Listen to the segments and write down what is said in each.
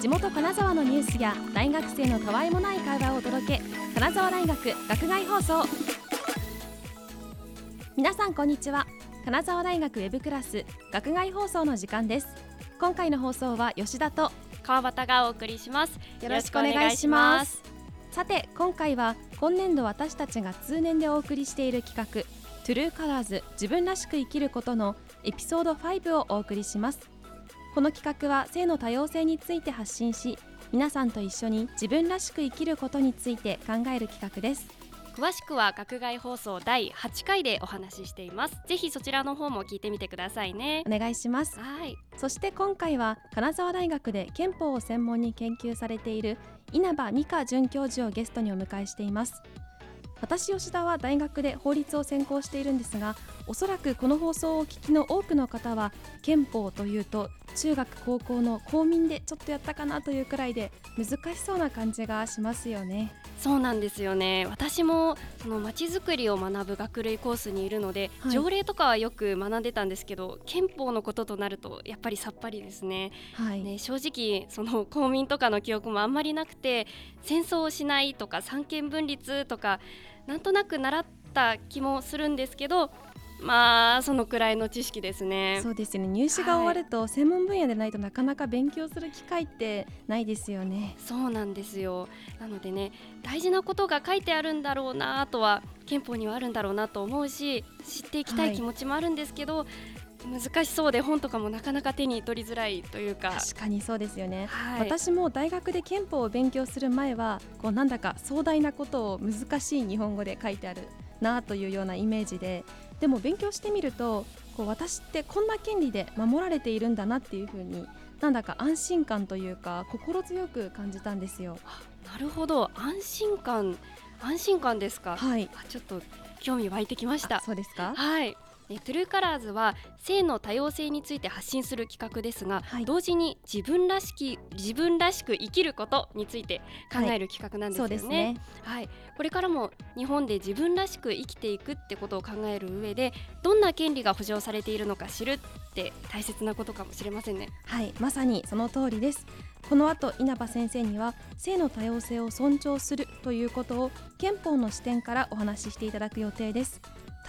地元金沢のニュースや大学生のたわいもない会話をお届け。金沢大学学外放送。皆さんこんにちは。金沢大学ウェブクラス学外放送の時間です。今回の放送は吉田と川端がお送りします。よろしくお願いします。さて今回は今年度私たちが通年でお送りしている企画トゥルーカラーズ自分らしく生きることのエピソード5をお送りしますこの企画は性の多様性について発信し皆さんと一緒に自分らしく生きることについて考える企画です。詳しくは学外放送第8回でお話ししています。ぜひそちらの方も聞いてみてくださいね。お願いします。はい。そして今回は金沢大学で憲法を専門に研究されている稲葉美香准教授をゲストにお迎えしています。私吉田は大学で法律を専攻しているんですがおそらくこの放送をお聞きの多くの方は憲法というと中学高校の公民でちょっとやったかなというくらいで難しそうな感じがしますよね。そうなんですよね。私もそのまちづくりを学ぶ学類コースにいるので、はい、条例とかはよく学んでたんですけど憲法のこととなるとやっぱりさっぱりですね,、はい、ね正直その公民とかの記憶もあんまりなくて戦争をしないとか三権分立とかなんとなく習った気もするんですけどまあそのくらいの知識ですね。そうですよね。入試が終わると、専門分野でないとなかなか勉強する機会ってないですよね。そうなんですよ。なのでね大事なことが書いてあるんだろうなとは憲法にはあるんだろうなと思うし知っていきたい気持ちもあるんですけど、はい難しそうで本とかもなかなか手に取りづらいというか。確かにそうですよね、はい、私も大学で憲法を勉強する前はこうなんだか壮大なことを難しい日本語で書いてあるなというようなイメージででも勉強してみるとこう私ってこんな権利で守られているんだなっていうふうになんだか安心感というか心強く感じたんですよ。なるほど安心感安心感ですか？はい。ちょっと興味湧いてきました。そうですか？はい。トゥルーカラーズは性の多様性について発信する企画ですが、はい、同時に自分らしき自分らしく生きることについて考える企画なんですよね。はい、ねはい、これからも日本で自分らしく生きていくってことを考える上でどんな権利が保障されているのか知るって大切なことかもしれませんね。はいまさにその通りですこの後稲葉先生には性の多様性を尊重するということを憲法の視点からお話ししていただく予定です。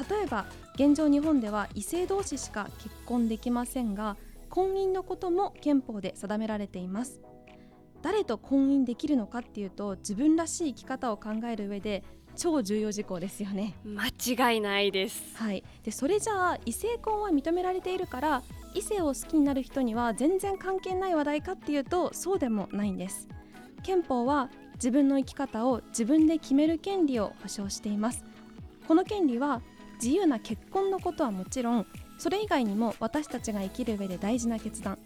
例えば現状日本では異性同士しか結婚できませんが婚姻のことも憲法で定められています。誰と婚姻できるのかっていうと自分らしい生き方を考える上で超重要事項ですよね。間違いないです。はい。でそれじゃあ異性婚は認められているから異性を好きになる人には全然関係ない話題かっていうとそうでもないんです。憲法は自分の生き方を自分で決める権利を保障しています。この権利は自由な結婚のことはもちろんそれ以外にも私たちが生きる上で大事な決断。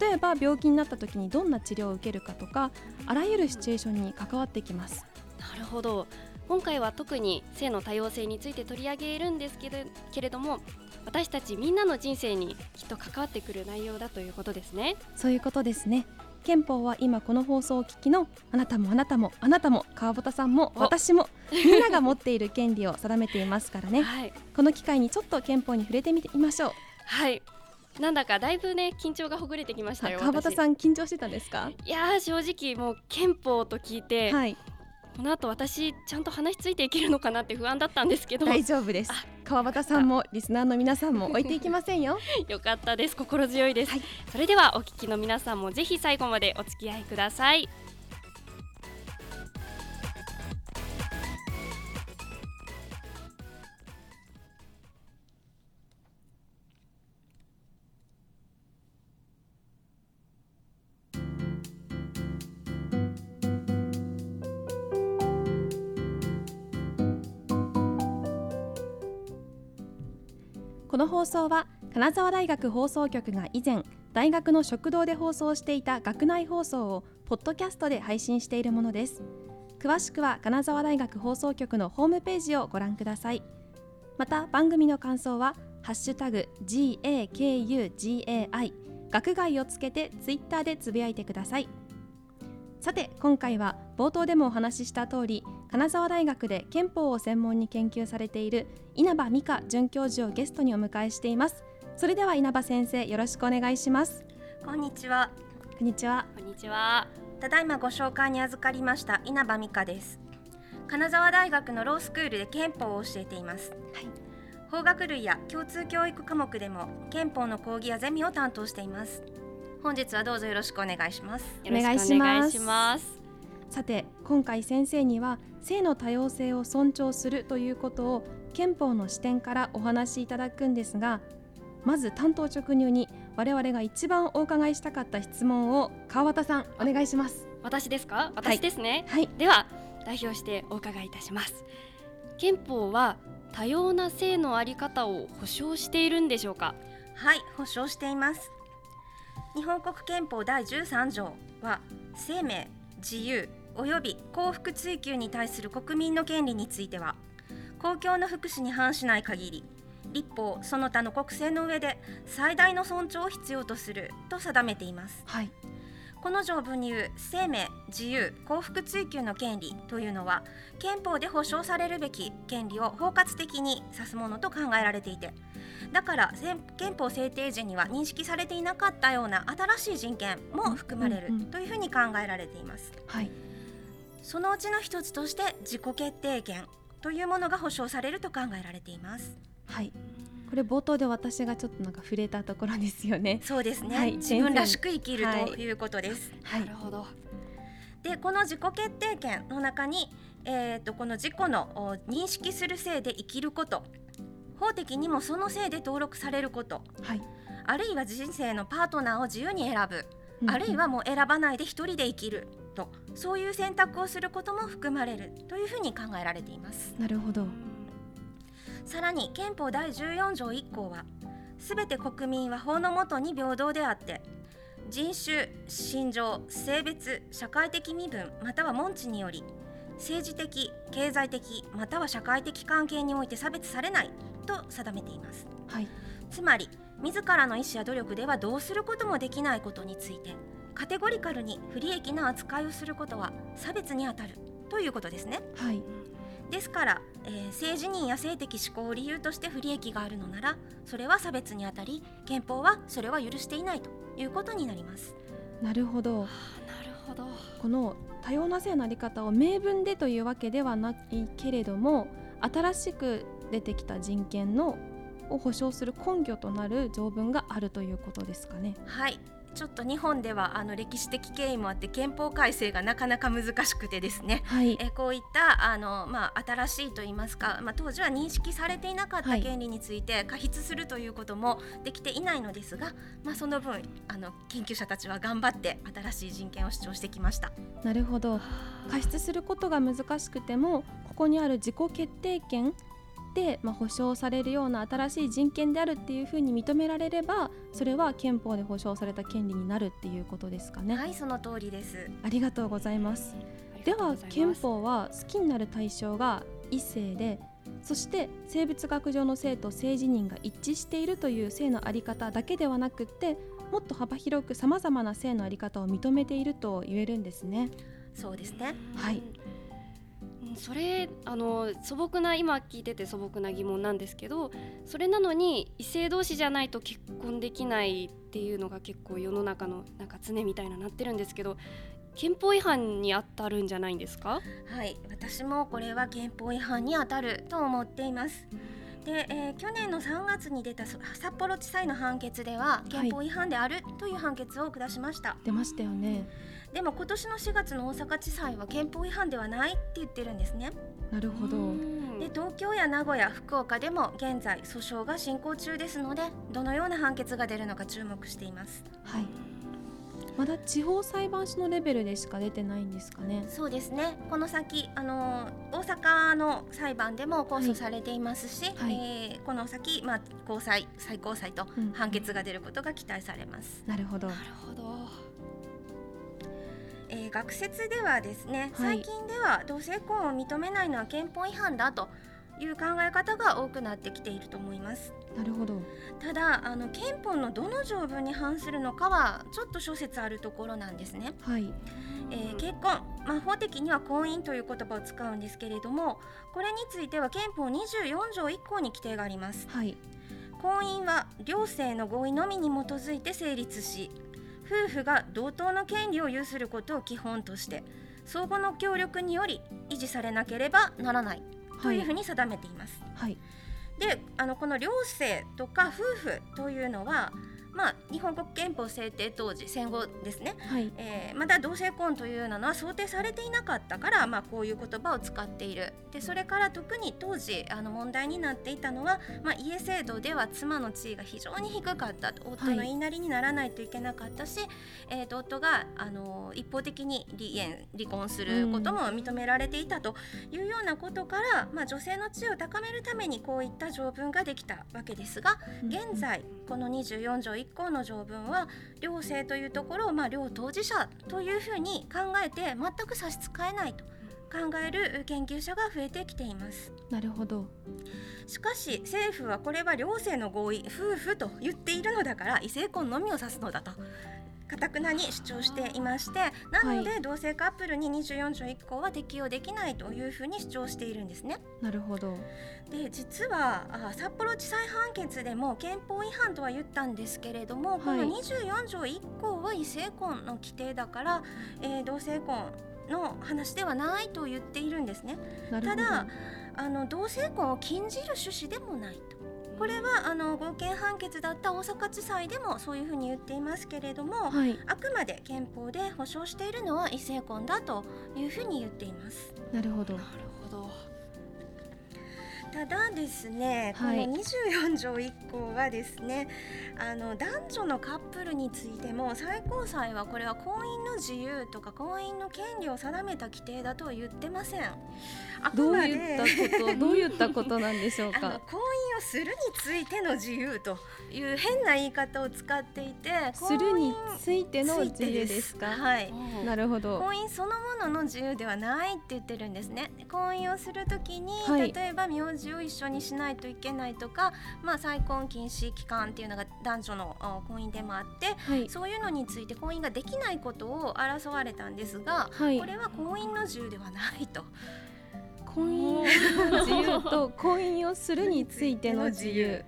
例えば病気になった時にどんな治療を受けるかとかあらゆるシチュエーションに関わってきます。なるほど。今回は特に性の多様性について取り上げるんですけれけれども私たちみんなの人生にきっと関わってくる内容だということですね。そういうことですね憲法は今この放送を聞きのあなたもあなたもあなたも川端さんも私も。みんなが持っている権利を定めていますからね、はい、この機会にちょっと憲法に触れてみましょう。はい。なんだかだいぶね緊張がほぐれてきましたよ川端さん緊張してたんですか？いや正直もう憲法と聞いて、はい、この後私ちゃんと話ついていけるのかなって不安だったんですけど。大丈夫です。川端さんもリスナーの皆さんも置いていきませんよ。よかったです。心強いです、はい、それではお聞きの皆さんもぜひ最後までお付き合いください放送は金沢大学放送局が以前大学の食堂で放送していた学内放送をポッドキャストで配信しているものです。詳しくは金沢大学放送局のホームページをご覧ください。また番組の感想はハッシュタグ GAKUGAI 学外をつけてツイッターでつぶやいてください。さて今回は冒頭でもお話しした通り金沢大学で憲法を専門に研究されている稲葉美香准教授をゲストにお迎えしています。それでは稲葉先生よろしくお願いします。こんにちは。こんにちは。こんにちは。ただいまご紹介に預かりました稲葉美香です。金沢大学のロースクールで憲法を教えています、はい、法学類や共通教育科目でも憲法の講義やゼミを担当しています本日はどうぞよろしくお願いします。お願いします。さて今回先生には性の多様性を尊重するということを憲法の視点からお話しいただくんですがまず担当直入に我々が一番お伺いしたかった質問を川端さんお願いします。私ですか？私ですね、はい、では代表してお伺いいたします。憲法は多様な性のあり方を保障しているんでしょうか？はい保障しています日本国憲法第13条は生命自由及び幸福追求に対する国民の権利については公共の福祉に反しない限り立法その他の国政の上で最大の尊重を必要とすると定めています、はい、この条文に言う生命自由幸福追求の権利というのは憲法で保障されるべき権利を包括的に指すものと考えられていてだから憲法制定時には認識されていなかったような新しい人権も含まれるというふうに考えられています、はい、そのうちの一つとして自己決定権というものが保障されると考えられています。はいこれ冒頭で私がちょっとなんか触れたところですよね。そうですね、はい、自分らしく生きるとい。うことです、はい、なるほど。でこの自己決定権の中に、えーと、この自己の認識する性で生きること。法的にもその性で登録されること、はい、あるいは人生のパートナーを自由に選ぶ、うん、あるいはもう選ばないで一人で生きる。とそういう選択をすることも含まれる。というふうに考えられています。なるほどさらに憲法第14条1項はすべて国民は法の下に平等であって人種、信条、性別、社会的身分または門地により政治的、経済的または社会的関係において差別されないと定めています、はい、つまり自らの意思や努力ではどうすることもできないことについてカテゴリカルに不利益な扱いをすることは差別にあたるということですね。はいですから、えー、性自認や性的指向を理由として不利益があるのならそれは差別にあたり憲法はそれは許していないということになります。なるほど、はあ、なるほど。この多様な性のあり方を明文でというわけではないけれども新しく出てきた人権のを保障する根拠となる条文があるということですかね。はいちょっと日本ではあの歴史的経緯もあって憲法改正がなかなか難しくてですね、はい、えこういったあの、まあ、新しいといいますか、まあ、当時は認識されていなかった権利について過失するということもできていないのですが、まあ、その分あの研究者たちは頑張って新しい人権を主張してきました。なるほど。過失することが難しくてもここにある自己決定権、まあ、保障されるような新しい人権であるっていうふうに認められればそれは憲法で保障された権利になるっていうことですかね。はいその通りです。ありがとうございます。では憲法は好きになる対象が異性でそして生物学上の性と性自認が一致しているという性の在り方だけではなくってもっと幅広くさまざまな性の在り方を認めていると言えるんですね。そうですね。はいそれあの素朴な今聞いてて素朴な疑問なんですけどそれなのに異性同士じゃないと結婚できないっていうのが結構世の中のなんか常みたいななってるんですけど憲法違反に当たるんじゃないんですか？はい私もこれは憲法違反に当たると思っています。で、えー、去年の3月に出た札幌地裁の判決では憲法違反であるという判決を下しました、はい、出ましたよねでも今年の4月の大阪地裁は憲法違反ではないって言ってるんですね。なるほどで東京や名古屋福岡でも現在訴訟が進行中ですのでどのような判決が出るのか注目しています。はいまだ地方裁判所のレベルでしか出てないんですかね。そうですね。この先、あの大阪の裁判でも控訴されていますし、はい、えー、この先、まあ高裁、最高裁と判決が出ることが期待されます。うん、なるほど。なるほど。えー、学説ではですね、はい、最近では同性婚を認めないのは憲法違反だという考え方が多くなってきていると思います。なるほど。ただあの憲法のどの条文に反するのかはちょっと諸説あるところなんですね。はい。えー、結婚、まあ、法的には婚姻という言葉を使うんですけれどもこれについては憲法24条1項に規定があります、はい、婚姻は両性の合意のみに基づいて成立し夫婦が同等の権利を有することを基本として相互の協力により維持されなければならないというふうに定めています。はい、であのこの両性とか夫婦というのはまあ、日本国憲法制定当時戦後ですね、はい、えー、まだ同性婚というようなのは想定されていなかったから、まあ、こういう言葉を使っている。でそれから特に当時あの問題になっていたのは、まあ、家制度では妻の地位が非常に低かった夫の言いなりにならないといけなかったし、はい、えー、と夫があの一方的に離縁離婚することも認められていたというようなことから、まあ、女性の地位を高めるためにこういった条文ができたわけですが現在この24条1項の条文は両性というところを、まあ、両当事者というふうに考えて全く差し支えないと考える研究者が増えてきています。なるほど。しかし政府はこれは両性の合意夫婦と言っているのだから異性婚のみを指すのだとかたくなに主張していましてなので、同性カップルに24条1項は適用できないというふうに主張しているんですね。なるほどで実はあ札幌地裁判決でも憲法違反とは言ったんですけれども、はい、この24条1項は異性婚の規定だから、えー、同性婚の話ではないと言っているんですね。ただあの同性婚を禁じる趣旨でもないと。これはあの合憲判決だった大阪地裁でもそういうふうに言っていますけれども、はい、あくまで憲法で保障しているのは異性婚だというふうに言っています。なるほど。なるほど。ただですね、この24条1項はですね、あの男女のカップルについても最高裁はこれは婚姻の自由とか婚姻の権利を定めた規定だとは言ってません。どういったことどういったことなんでしょうか？婚姻をするについての自由という変な言い方を使っていてするについての自由ですか？はい。なるほど。婚姻そのものの自由ではないって言ってるんですね。婚姻をするときに、はい、例えば名字を一緒にしないといけないとかまあ再婚禁止期間っていうのが男女の婚姻でもあって、はい、そういうのについて婚姻ができないことを争われたんですが、はい、これは婚姻の自由ではないと。婚姻の自由と婚姻をするについての自由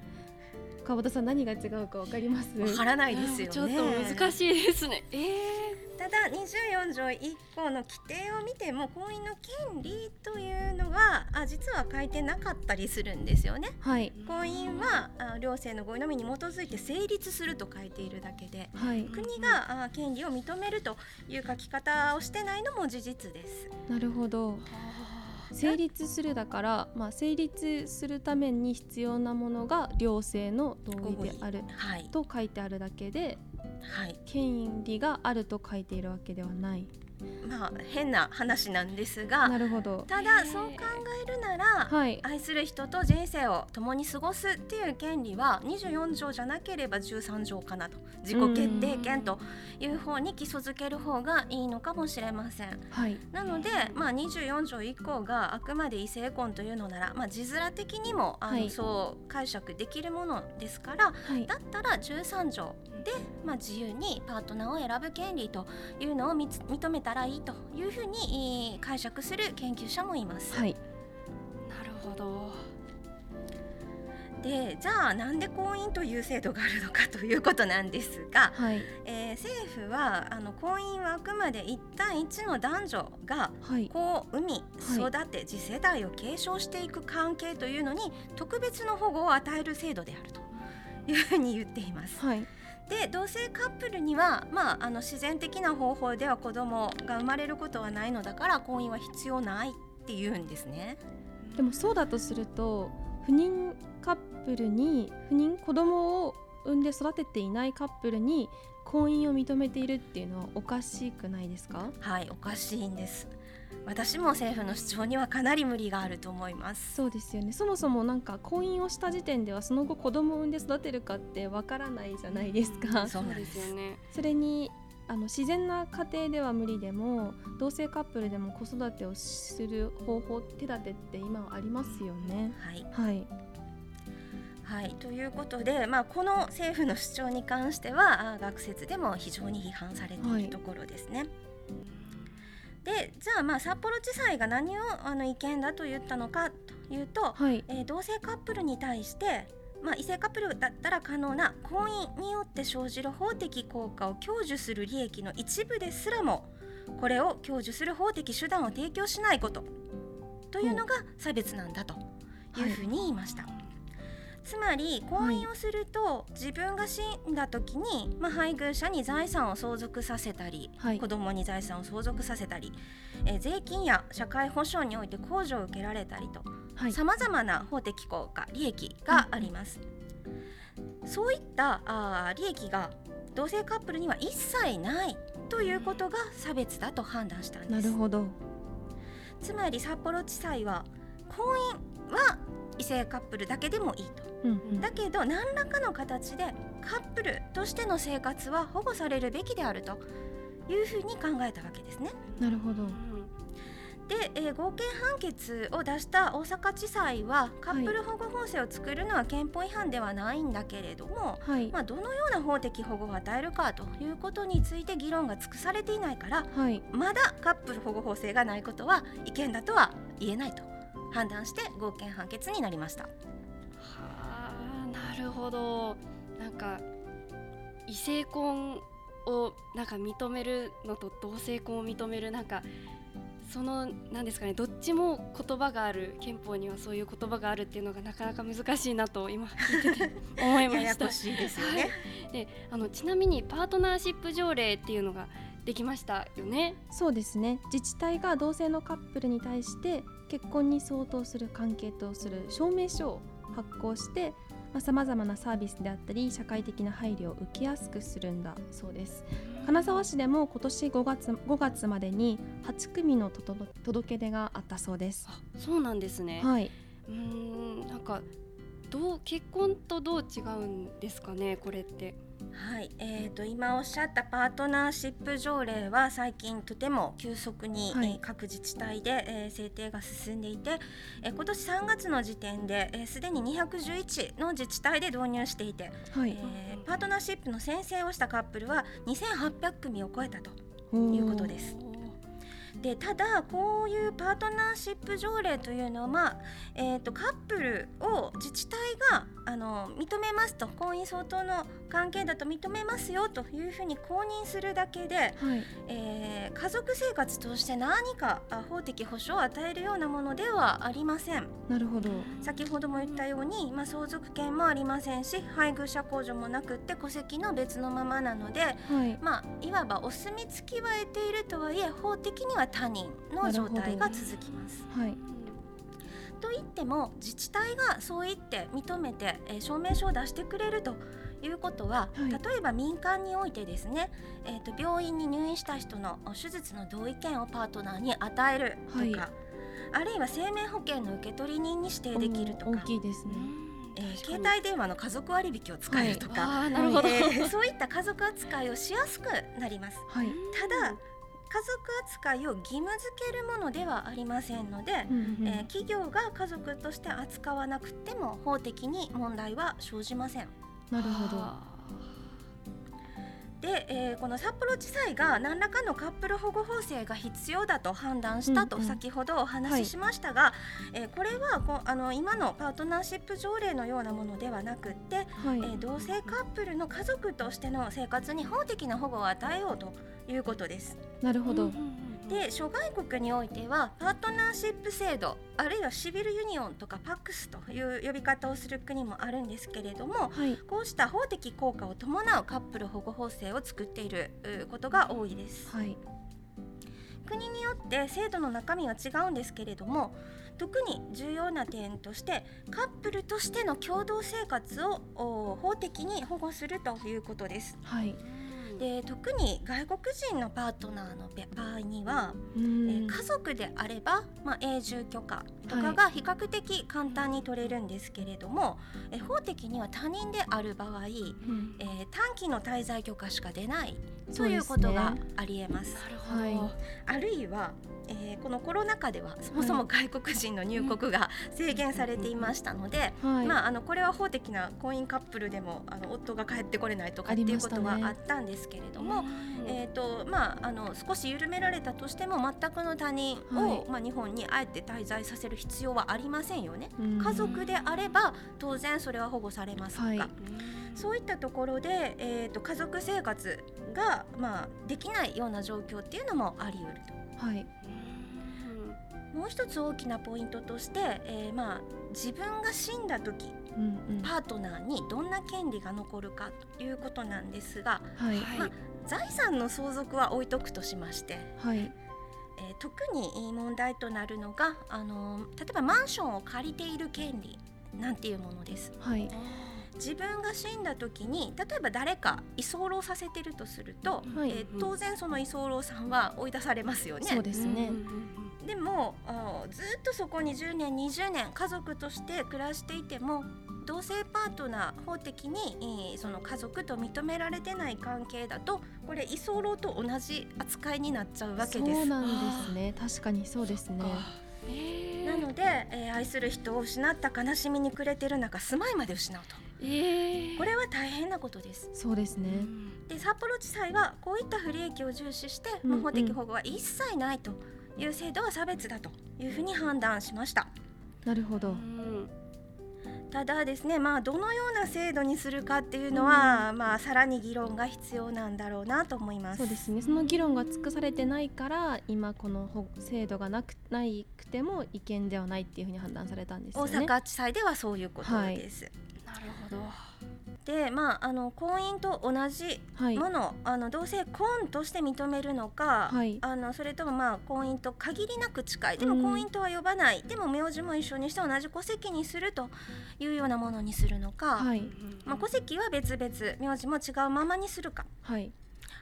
川端さん何が違うかわかります？わからないですよね。ちょっと難しいですね。えー、ただ24条1項の規定を見ても婚姻の権利というのはあ実は書いてなかったりするんですよね、はい、婚姻はあ両性の合意のみに基づいて成立すると書いているだけで、はい、国があ権利を認めるという書き方をしてないのも事実です。なるほど成立するだから、まあ、成立するために必要なものが両性の同意であると書いてあるだけで、はい、権利があると書いているわけではない。まあ変な話なんですがなるほど。ただそう考えるなら、はい、愛する人と人生を共に過ごすっていう権利は24条じゃなければ13条かなと。自己決定権という方に基礎づける方がいいのかもしれません。はい、なので、まあ、24条以降があくまで異性婚というのなら、まあ、字面的にもあの、はい、そう解釈できるものですから、はい、だったら13条で、まあ、自由にパートナーを選ぶ権利というのを認めたらいいというふうに解釈する研究者もいます。はい、なるほど。でじゃあなんで婚姻という制度があるのかということなんですが、はい、えー、政府はあの婚姻はあくまで1対1の男女が子を産み、育て次世代を継承していく関係というのに特別の保護を与える制度であるというふうに言っています。はいで同性カップルには、まあ、あの自然的な方法では子供が生まれることはないのだから婚姻は必要ないって言うんですね。でもそうだとすると不妊カップルに不妊子供を産んで育てていないカップルに婚姻を認めているっていうのはおかしくないですか？はいおかしいんです私も政府の主張にはかなり無理があると思います。そうですよね。そもそもなんか婚姻をした時点ではその後子供を産んで育てるかってわからないじゃないですか。そうです。よね。それにあの自然な家庭では無理でも同性カップルでも子育てをする方法手立てって今はありますよね。はい、はい。はい、ということで、まあ、この政府の主張に関しては学説でも非常に批判されているところですね。はいでじゃあまあ札幌地裁が何をあの意見だと言ったのかというと、はい、えー、同性カップルに対してまあ、異性カップルだったら可能な婚姻によって生じる法的効果を享受する利益の一部ですらもこれを享受する法的手段を提供しないことというのが差別なんだというふうに言いました。はい、つまり婚姻をすると、自分が死んだ時に、まあ、配偶者に財産を相続させたり、はい、子供に財産を相続させたり、えー、税金や社会保障において控除を受けられたりとさまざまな法的効果利益があります。そういったあ利益が同性カップルには一切ないということが差別だと判断したんです。なるほどつまり札幌地裁は婚姻は異性カップルだけでもいいと、うんうん、だけど何らかの形でカップルとしての生活は保護されるべきであるというふうに考えたわけですね。なるほど、で、えー、合計判決を出した大阪地裁はカップル保護法制を作るのは憲法違反ではないんだけれども、はい、まあ、どのような法的保護を与えるかということについて議論が尽くされていないから、はい、まだカップル保護法制がないことは違憲だとは言えないと判断して合憲判決になりました。はあなるほどなんか異性婚をなんか認めるのと同性婚を認めるなんかその何ですかねどっちも言葉がある憲法にはそういう言葉があるっていうのがなかなか難しいなと今聞いてて思いました。しいですよね。であのちなみにパートナーシップ条例っていうのができましたよね。そうですね。自治体が同性のカップルに対して結婚に相当する関係とする証明書を発行してさまざ、まなサービスであったり社会的な配慮を受けやすくするんだそうです。金沢市でも今年5月 ,5 月までに8組の届け出があったそうです。そうなんですね。はい。うんなんかどう結婚とどう違うんですかねこれってはい、えーと、今おっしゃったパートナーシップ条例は最近とても急速に、各自治体で、えー、制定が進んでいて、えー、今年3月の時点ですで、ー、に211の自治体で導入していて、はい、えー、パートナーシップの宣誓をしたカップルは2800組を超えたということです。でただこういうパートナーシップ条例というのは、まあえーと、カップルを自治体があの認めますと婚姻相当の関係だと認めますよというふうに公認するだけで、はい、えー、家族生活として何か法的保障を与えるようなものではありません。なるほど。先ほども言ったように、まあ、相続権もありませんし配偶者控除もなくって戸籍の別のままなので、はい。まあ、いわばお墨付きは得ているとはいえ法的には他人の状態が続きます。はいと言っても自治体がそう言って認めて、えー、証明書を出してくれるということは、はい、例えば民間においてですね、えーと、病院に入院した人の手術の同意見をパートナーに与えるとか、はい、あるいは生命保険の受取人に指定できるとか。大きいですね。えー、携帯電話の家族割引を使えるとか、はい、なるほど、えー、そういった家族扱いをしやすくなります。はい、ただ家族扱いを義務付けるものではありませんので、うんうん、えー、企業が家族として扱わなくても法的に問題は生じません。なるほど。で、えー、この札幌地裁が何らかのカップル保護法制が必要だと判断したと先ほどお話ししましたが、はい、えー、これはこあの今のパートナーシップ条例のようなものではなくって、はい、えー、同性カップルの家族としての生活に法的な保護を与えようということです。なるほど、で諸外国においてはパートナーシップ制度あるいはシビルユニオンとかパックスという呼び方をする国もあるんですけれども、はい、こうした法的効果を伴うカップル保護法制を作っていることが多いです。はい国によって制度の中身は違うんですけれども特に重要な点としてカップルとしての共同生活を法的に保護するということです。はいで特に外国人のパートナーの場合には、えー、家族であれば、まあ、永住許可とかが比較的簡単に取れるんですけれども、はい、え法的には他人である場合、うん、えー、短期の滞在許可しか出ないということがありえます。なるほど、あるいはえー、このコロナ禍ではそもそも外国人の入国が制限されていましたので、はい、まあ、あのこれは法的な婚姻カップルでもあの夫が帰ってこれないとかっていうことはあったんですけれども、ね、えーとまあ、あの少し緩められたとしても全くの他人を、はい、まあ、日本にあえて滞在させる必要はありませんよね。家族であれば当然それは保護されますが。はい。そういったところで、えーと、家族生活が、まあ、できないような状況っていうのもあり得ると。はいもう一つ大きなポイントとして、えー、まあ自分が死んだ時、うんうん、パートナーにどんな権利が残るかということなんですが、はい。まあ、財産の相続は置いとくとしまして、はい。えー、特に問題となるのがあの例えばマンションを借りている権利なんていうものです。はい。自分が死んだ時に例えば誰か居候させてるとすると、はい、えー、当然その居候さんは追い出されますよね。そうですね、でもずっとそこに10年20年家族として暮らしていても同性パートナー法的にその家族と認められてない関係だとこれ居候と同じ扱いになっちゃうわけです。そうなんですね確かにそうですね。なので、えー、愛する人を失った悲しみに暮れてる中住まいまで失うと。えー、これは大変なことです。そうですね。で札幌地裁はこういった不利益を重視して、うんうん、法的保護は一切ないという制度は差別だというふうに判断しました。なるほど。ただですね、まあ、どのような制度にするかっていうのは、うん、まあ、さらに議論が必要なんだろうなと思います。そうですね。その議論が尽くされてないから今この制度がなくないくても違憲ではないっていうふうに判断されたんですよね。大阪地裁ではそういうことです、はい、なるほど。でまああの婚姻と同じものはい、あの同性婚として認めるのか、はい、あのそれともまあ婚姻と限りなく近い。でも婚姻とは呼ばない、うん、でも名字も一緒にして同じ戸籍にするというようなものにするのか、はい、まあ、戸籍は別々名字も違うままにするか。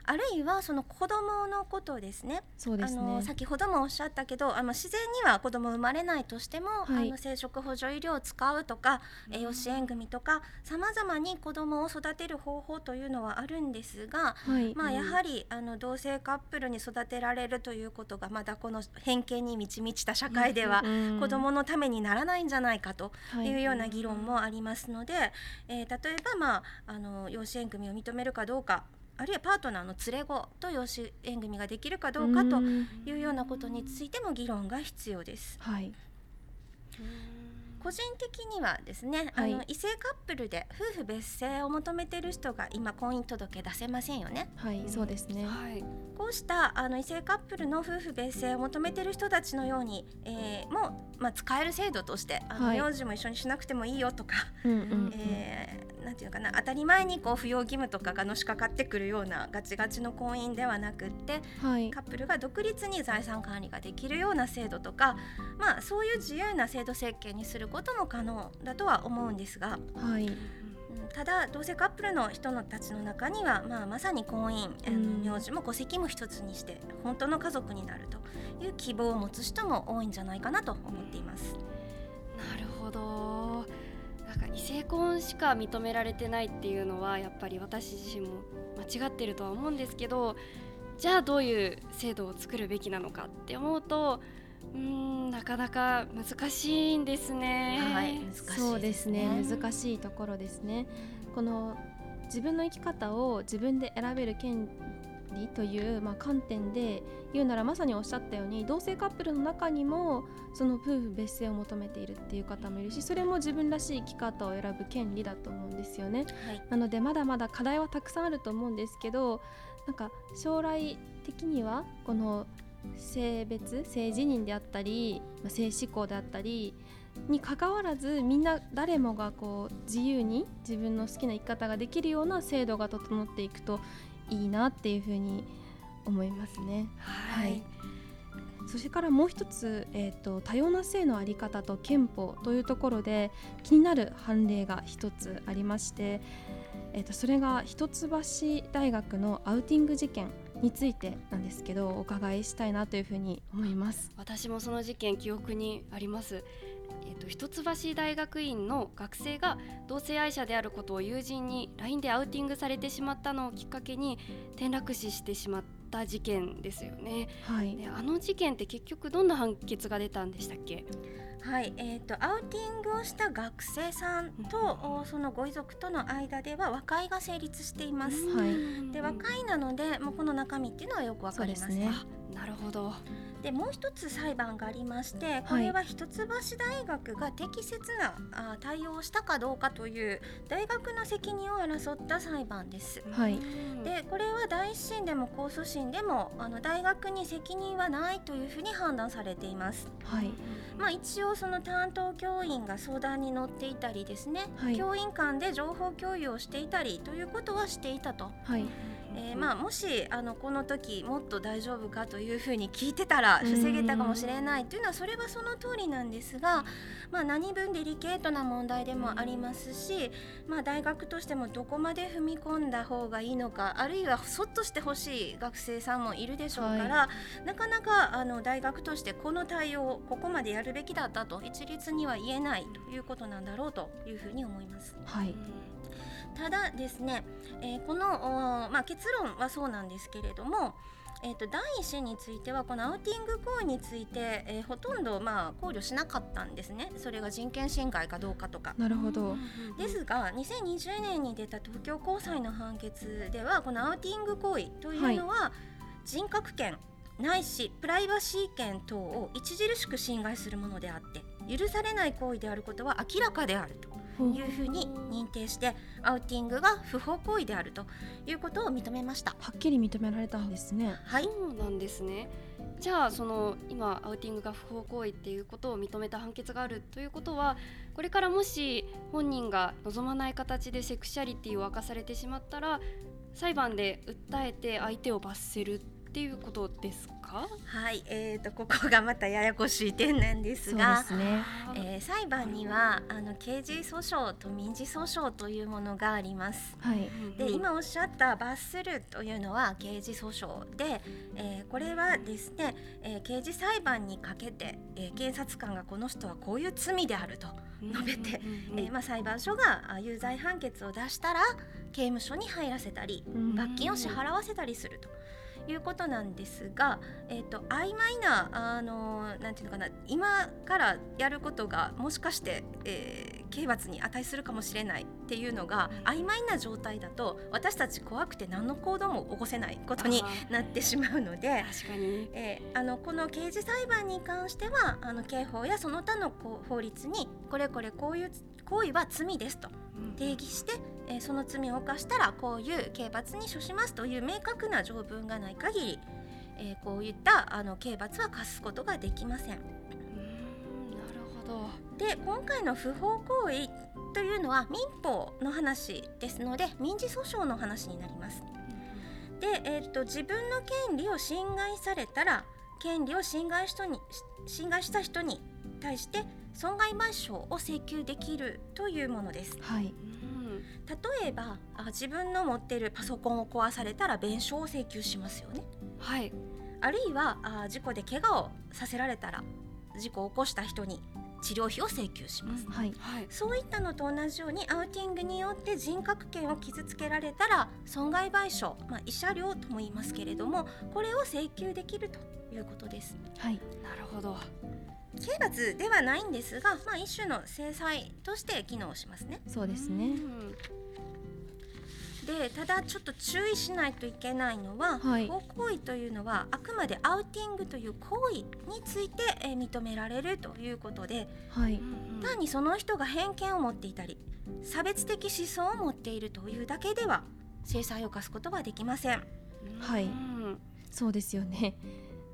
はいあるいはその子供のことですね。そうですね。あの先ほどもおっしゃったけど、あの自然には子供生まれないとしても、はい、あの生殖補助医療を使うとか、栄養支援組とか、さまざまに子供を育てる方法というのはあるんですが、はい、まあやはり、あの同性カップルに育てられるということがまだこの偏見に満ち満ちた社会では、子供のためにならないんじゃないかというような議論もありますので、えー、例えばまああの養子縁組を認めるかどうか。あるいはパートナーの連れ子と養子縁組ができるかどうかというようなことについても議論が必要です。はい個人的にはですね、はい、あの異性カップルで夫婦別姓を求めている人が今婚姻届出せませんよね。はい、そうですね。はい、こうしたあの異性カップルの夫婦別姓を求めている人たちのように、えー、もまあ使える制度としてあの、はい、名字も一緒にしなくてもいいよとか、うんうんうん、えー、なんていうかな当たり前にこう扶養義務とかがのしかかってくるようなガチガチの婚姻ではなくって、はい、カップルが独立に財産管理ができるような制度とか、まあそういう自由な制度設計にすることも可能だとは思うんですが。はいただ同性カップルの人のたちの中には、まあ、まさに婚姻、あの名字も戸籍も一つにして本当の家族になるという希望を持つ人も多いんじゃないかなと思っています。なるほどなんか異性婚しか認められてないっていうのはやっぱり私自身も間違ってるとは思うんですけどじゃあどういう制度を作るべきなのかって思うとうんなかなか難しいんですね。はい、難しい、ね、そうですね難しいところですね。この自分の生き方を自分で選べる権利という、まあ、観点で言うならまさにおっしゃったように同性カップルの中にもその夫婦別姓を求めているっていう方もいるしそれも自分らしい生き方を選ぶ権利だと思うんですよね。はい、なのでまだまだ課題はたくさんあると思うんですけどなんか将来的にはこの性別性自認であったり、まあ、性思考であったりにかかわらずみんな誰もがこう自由に自分の好きな生き方ができるような制度が整っていくといいなっていうふうに思いますね。はい、はい。そしてからもう一つ、えーと、多様な性の在り方と憲法というところで気になる判例が一つありまして、えーとそれが一橋大学のアウティング事件についてなんですけどお伺いしたいなというふうに思います。私もその事件記憶にあります。えーと、一橋大学院の学生が同性愛者であることを友人に LINE でアウティングされてしまったのをきっかけに転落死してしまった事件ですよね。はい、であの事件って結局どんな判決が出たんでしたっけ？はい、えーと、アウティングをした学生さんと、うん、そのご遺族との間では和解が成立しています。はい、で和解なのでもうこの中身っていうのはよくわかります。ね。なるほどでもう一つ裁判がありましてこれは一橋大学が適切なあ対応をしたかどうかという大学の責任を争った裁判です。はい、でこれは第一審でも控訴審でもあの大学に責任はないというふうに判断されています。はいまあ、一応その担当教員が相談に乗っていたりですね、はい、教員間で情報共有をしていたりということはしていたと。はいえー、まあ、もしあのこの時もっと大丈夫かというふうに聞いてたら防げたかもしれないというのはそれはその通りなんですが、まあ、何分デリケートな問題でもありますし、まあ、大学としてもどこまで踏み込んだ方がいいのかあるいはそっとしてほしい学生さんもいるでしょうから、はい、なかなかあの大学としてこの対応をここまでやるべきだったと一律には言えないということなんだろうというふうに思います。はいただですね、えー、この、まあ、結論はそうなんですけれども、えーと、第1子についてはこのアウティング行為について、えー、ほとんどまあ考慮しなかったんですねそれが人権侵害かどうかとか。なるほどですが2020年に出た東京高裁の判決ではこのアウティング行為というのは人格権、ないしプライバシー権等を著しく侵害するものであって許されない行為であることは明らかであると。いうふうに認定してアウティングが不法行為であるということを認めました。はっきり認められたんですね。はい。そうなんですね。じゃあその今アウティングが不法行為っていうことを認めた判決があるということはこれからもし本人が望まない形でセクシャリティを明かされてしまったら裁判で訴えて相手を罰せるっていうことですか？はい、えーと、ここがまたややこしい点なんですがす、ね、えー、裁判にはあの刑事訴訟と民事訴訟というものがあります。はい、で今おっしゃった罰するというのは刑事訴訟で、えー、これはですね、えー、刑事裁判にかけて、えー、検察官がこの人はこういう罪であると述べて、えー、まあ、裁判所が有罪判決を出したら刑務所に入らせたり罰金を支払わせたりすると。いうことなんですが、えーと、曖昧なあのなんていうのかな今からやることがもしかして、えー、刑罰に値するかもしれないっていうのが曖昧な状態だと私たち怖くて何の行動も起こせないことになってしまうので確かに、えー、あのこの刑事裁判に関してはあの刑法やその他の法律にこれこれこういう行為は罪ですと定義して、えー、その罪を犯したらこういう刑罰に処しますという明確な条文がない限り、えー、こういったあの刑罰は科すことができません。なるほどで今回の不法行為というのは民法の話ですので民事訴訟の話になります。で、えーと、自分の権利を侵害されたら権利を侵害人に侵害した人に対して損害賠償を請求できるというものです。はい、例えばあ自分の持っているパソコンを壊されたら弁償を請求しますよね。はい、あるいはあ事故で怪我をさせられたら事故を起こした人に治療費を請求します、うんはい、そういったのと同じようにアウティングによって人格権を傷つけられたら損害賠償、まあ、慰謝料とも言いますけれどもこれを請求できるということです。はい、なるほど刑罰ではないんですが、まあ、一種の制裁として機能しますね。そうですね、でただちょっと注意しないといけないのは、はい、不法行為というのはあくまでアウティングという行為について、えー、認められるということで、はい、単にその人が偏見を持っていたり差別的思想を持っているというだけでは制裁を科すことはできません。はい、そうですよね。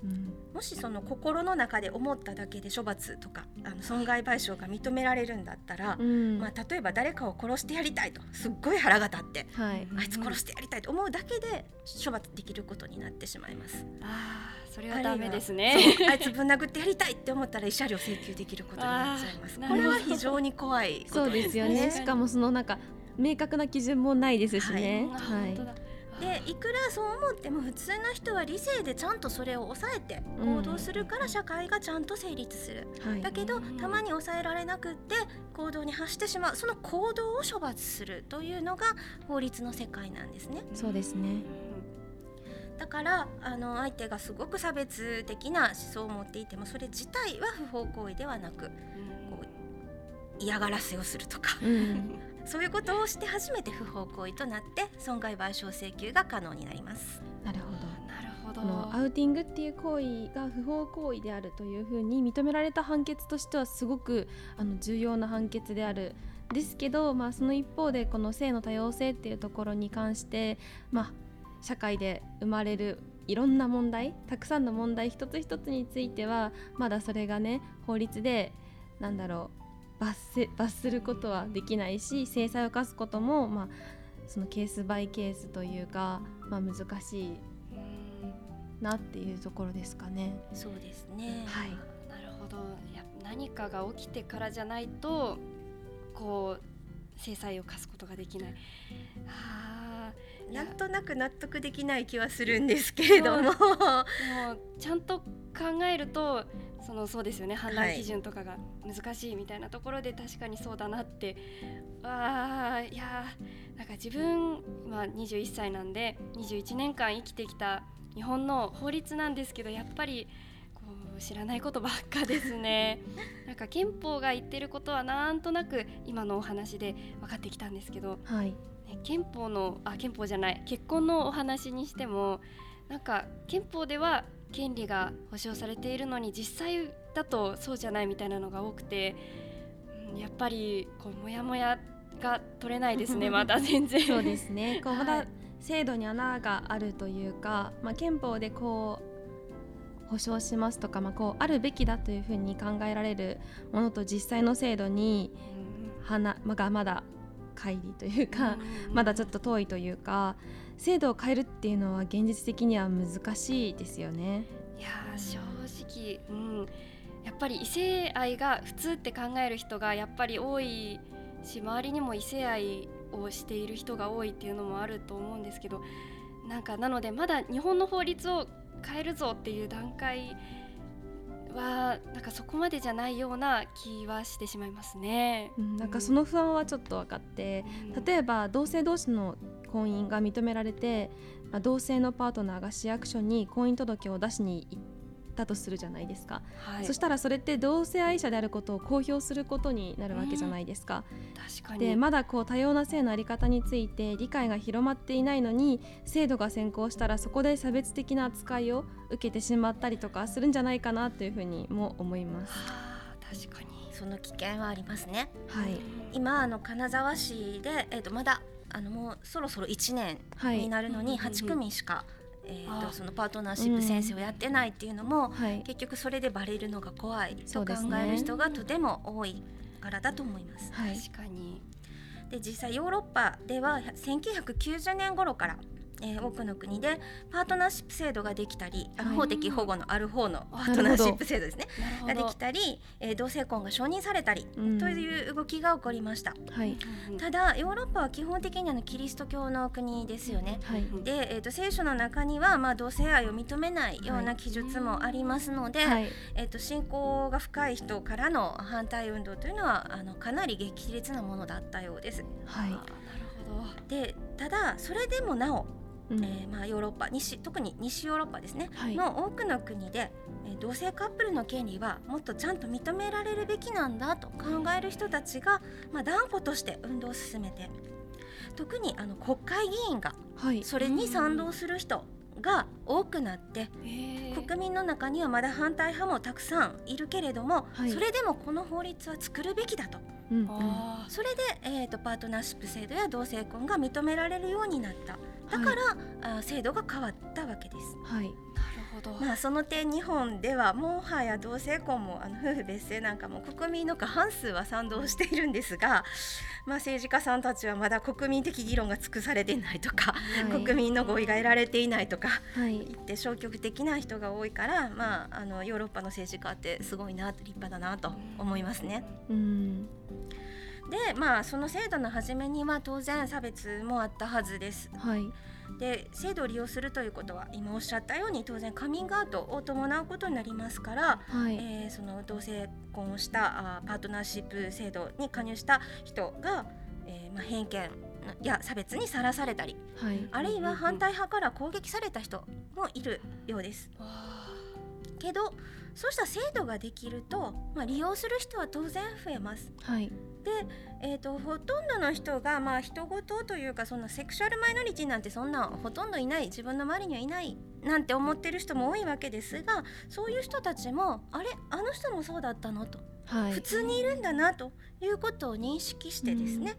うん、もしその心の中で思っただけで処罰とかあの損害賠償が認められるんだったら、うん、まあ、例えば誰かを殺してやりたいと。すっごい腹が立って、はい、あいつ殺してやりたいと思うだけで処罰できることになってしまいます。あそれはダメですね。あいつぶん殴ってやりたいって思ったら慰謝料請求できることになっちゃいます。これは非常に怖いことですよね。しかもそのなんか明確な基準もないですしね。はい、はいでいくらそう思っても普通の人は理性でちゃんとそれを抑えて行動するから社会がちゃんと成立する、うん、だけどたまに抑えられなくって行動に発してしまう。その行動を処罰するというのが法律の世界なんですね。そうですね。だからあの相手がすごく差別的な思想を持っていてもそれ自体は不法行為ではなく、こう嫌がらせをするとか、うん そういうことをして初めて不法行為となって損害賠償請求が可能になります。なるほど。なるほど。このアウティングっていう行為が不法行為であるというふうに認められた判決としてはすごくあの重要な判決である。ですけど、まあ、その一方でこの性の多様性っていうところに関して、まあ、社会で生まれるいろんな問題たくさんの問題一つ一つについてはまだそれがね法律でなんだろう罰せ罰することはできないし制裁を科すことも、まあ、そのケースバイケースというか、まあ、難しいなっていうところですかね。そうですね、はい、なるほど。や何かが起きてからじゃないとこう制裁を科すことができない。あなんとなく納得できない気はするんですけれども。もちゃんと考えるとそのそうですよね。判断基準とかが難しいみたいなところで確かにそうだなって、はい、あいやなんか自分は21歳なんで21年間生きてきた日本の法律なんですけどやっぱりこう知らないことばっかですね。なんか憲法が言ってることはなんとなく今のお話で分かってきたんですけど、はい、ね、憲法のあ憲法じゃない結婚のお話にしてもなんか憲法では権利が保障されているのに実際だとそうじゃないみたいなのが多くて、うん、やっぱりこうモヤモヤが取れないですね まだ全然。そうですね。こうまだ制度に穴があるというか、まあ、憲法でこう保障しますとか、まあ、こうあるべきだというふうに考えられるものと実際の制度に花、まあ、まだ乖離というか、まだちょっと遠いというか制度を変えるっていうのは現実的には難しいですよね。いや正直、うん、やっぱり異性愛が普通って考える人がやっぱり多いし周りにも異性愛をしている人が多いっていうのもあると思うんですけどなんかなのでまだ日本の法律を変えるぞっていう段階はなんかそこまでじゃないような気はしてしまいますね。うん、なんかその不安はちょっと分かって、うん、例えば同性同士の婚姻が認められて、まあ、同性のパートナーが市役所に婚姻届を出しに行ったとするじゃないですか、はい、そしたらそれって同性愛者であることを公表することになるわけじゃないですか。確かにでまだこう多様な性の在り方について理解が広まっていないのに制度が先行したらそこで差別的な扱いを受けてしまったりとかするんじゃないかなというふうにも思います。あ確かにその危険はありますね。はい、今あの金沢市で、えー、とまだあのもうそろそろ1年になるのに8組しか、えーと、そのパートナーシップ先生をやってないっていうのも、うん、結局それでバレるのが怖いと考える人がとても多いからだと思います。はい、確かに。で実際ヨーロッパでは1990年頃からえー、多くの国でパートナーシップ制度ができたり、あの法的保護のある方のパートナーシップ制度ですね。ができたり、えー、同性婚が承認されたり、という動きが起こりました、はい、ただヨーロッパは基本的にあのキリスト教の国ですよね、はい、で、えーと、聖書の中には、まあ、同性愛を認めないような記述もありますので、はい、えーと、信仰が深い人からの反対運動というのはあのかなり激烈なものだったようです。はい、なるほど。でただそれでもなおうん、えー、まあ、ヨーロッパ西特に西ヨーロッパですね、はい、の多くの国で、えー、同性カップルの権利はもっとちゃんと認められるべきなんだと考える人たちが、まあ、断固として運動を進めて特にあの国会議員がそれに賛同する人が多くなって、国民の中にはまだ反対派もたくさんいるけれども、はい、それでもこの法律は作るべきだと。うんうん、それで、えーとパートナーシップ制度や同性婚が認められるようになっただから、はい、制度が変わったわけです。はい、なるほど。まあ、その点日本ではもはや同性婚もあの夫婦別姓なんかも国民の過半数は賛同しているんですが、まあ、政治家さんたちはまだ国民的議論が尽くされていないとか、はい、国民の合意が得られていないとか、はい、言って消極的な人が多いから、まあ、あのヨーロッパの政治家ってすごいな立派だなと思いますね。うんでまあその制度の初めには当然差別もあったはずです。はい、で制度を利用するということは今おっしゃったように当然カミングアウトを伴うことになりますから、はい、えー、その同性婚をしたあパートナーシップ制度に加入した人が、えーまあ、偏見や差別にさらされたり、はい、あるいは反対派から攻撃された人もいるようです。けどそうした制度ができると、まあ、利用する人は当然増えます。はい、で、えーと、ほとんどの人が、まあ人事というかそんなセクシュアルマイノリティなんてそんなほとんどいない自分の周りにはいないなんて思ってる人も多いわけですがそういう人たちもあれあの人もそうだったのと、はい、普通にいるんだなということを認識してですね、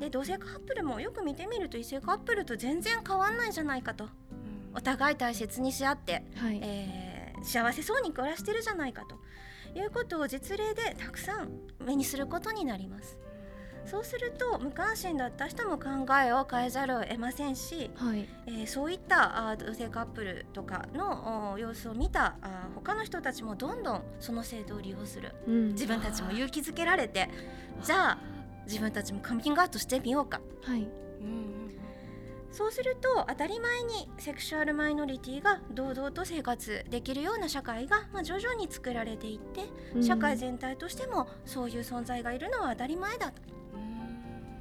で同性カップルもよく見てみると異性カップルと全然変わんないじゃないかと、お互い大切にし合って、はい、えー、幸せそうに暮らしてるじゃないかと。いうことを実例でたくさん目にすることになります。そうすると無関心だった人も考えを変えざるを得ませんし、はい、えー、そういったあ同性カップルとかの様子を見たあ他の人たちもどんどんその制度を利用する、うん、自分たちも勇気づけられてじゃあ自分たちもカミングアウトしてみようか。はい、うんそうすると当たり前にセクシュアルマイノリティが堂々と生活できるような社会が、まあ、徐々に作られていって社会全体としてもそういう存在がいるのは当たり前だと。